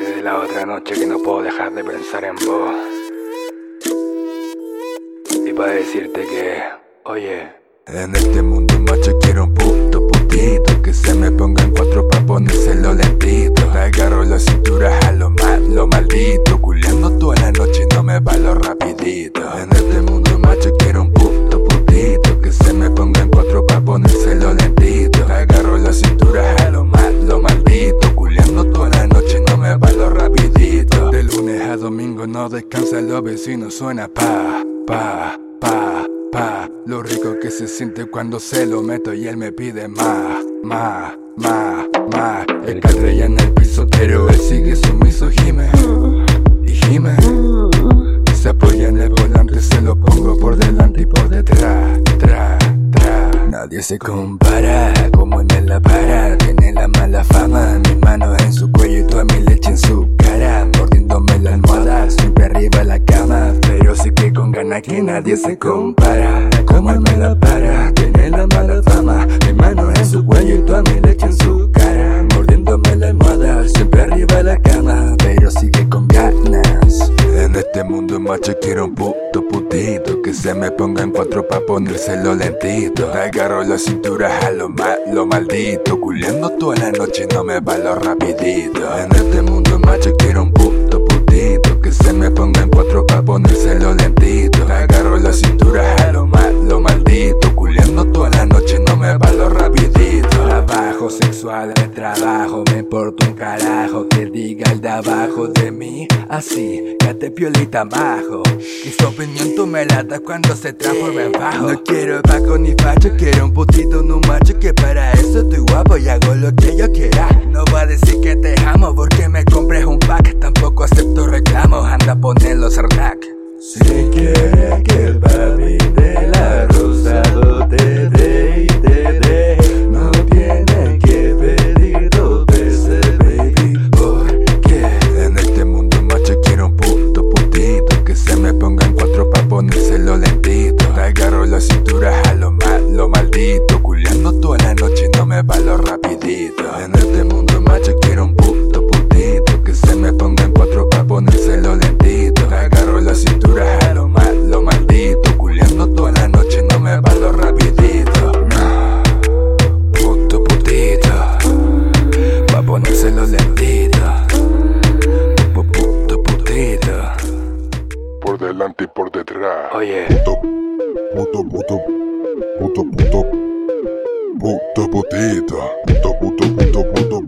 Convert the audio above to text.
desde la otra noche que no puedo dejar de pensar en vos. Y para decirte que, oye. En este mundo macho quiero un puto putito Que se me ponga en cuatro pa' ponérselo lentito Agarro la cintura a lo mal, lo maldito Culeando toda la noche y no me lo rapidito En este mundo macho quiero un puto descansa los vecinos Suena pa, pa, pa Pa, lo rico que se siente cuando se lo meto y él me pide más, más, más, más. El catrella en el piso, pero él sigue sumiso, gime y gime. Se apoya en el volante, se lo pongo por delante y por detrás, tra, tra. Nadie se compara como en la para, tiene la mala fama. Mi mano en su cuello y toda mi leche en su cara, mordiéndome la almohada, arriba la cama, pero sí que con ganas que nadie se compara. Como él me la para, tiene la mala fama. Mi mano en su cuello y toda mi leche en su cara. Mordiéndome la almohada, siempre arriba la cama, pero sigue con ganas. En este mundo macho quiero un puto putito Que se me ponga en cuatro pa' ponérselo lentito Agarro la cintura a lo malo maldito Culeando toda la noche no me lo rapidito En este mundo ponérselo lentito Agarro la cintura a lo malo maldito. Culeando toda la noche no me lo rapidito. Trabajo sexual de trabajo Me importa un carajo que diga el de abajo de mí. Así, que te piolita bajo Y su opinión tú me la das cuando se transforma en bajo. No quiero bajo ni facho, quiero un putito, no macho Que para eso estoy guapo y hago lo que yo quiera me ponga en cuatro pa' ponérselo lentito. Agarro la cintura a lo malo maldito. Culeando toda la noche no me lo rapidito. Este delante y por detrás Oye Puto, puto, puto, puto, puto, puto, putito, puto, puto, puto, puto,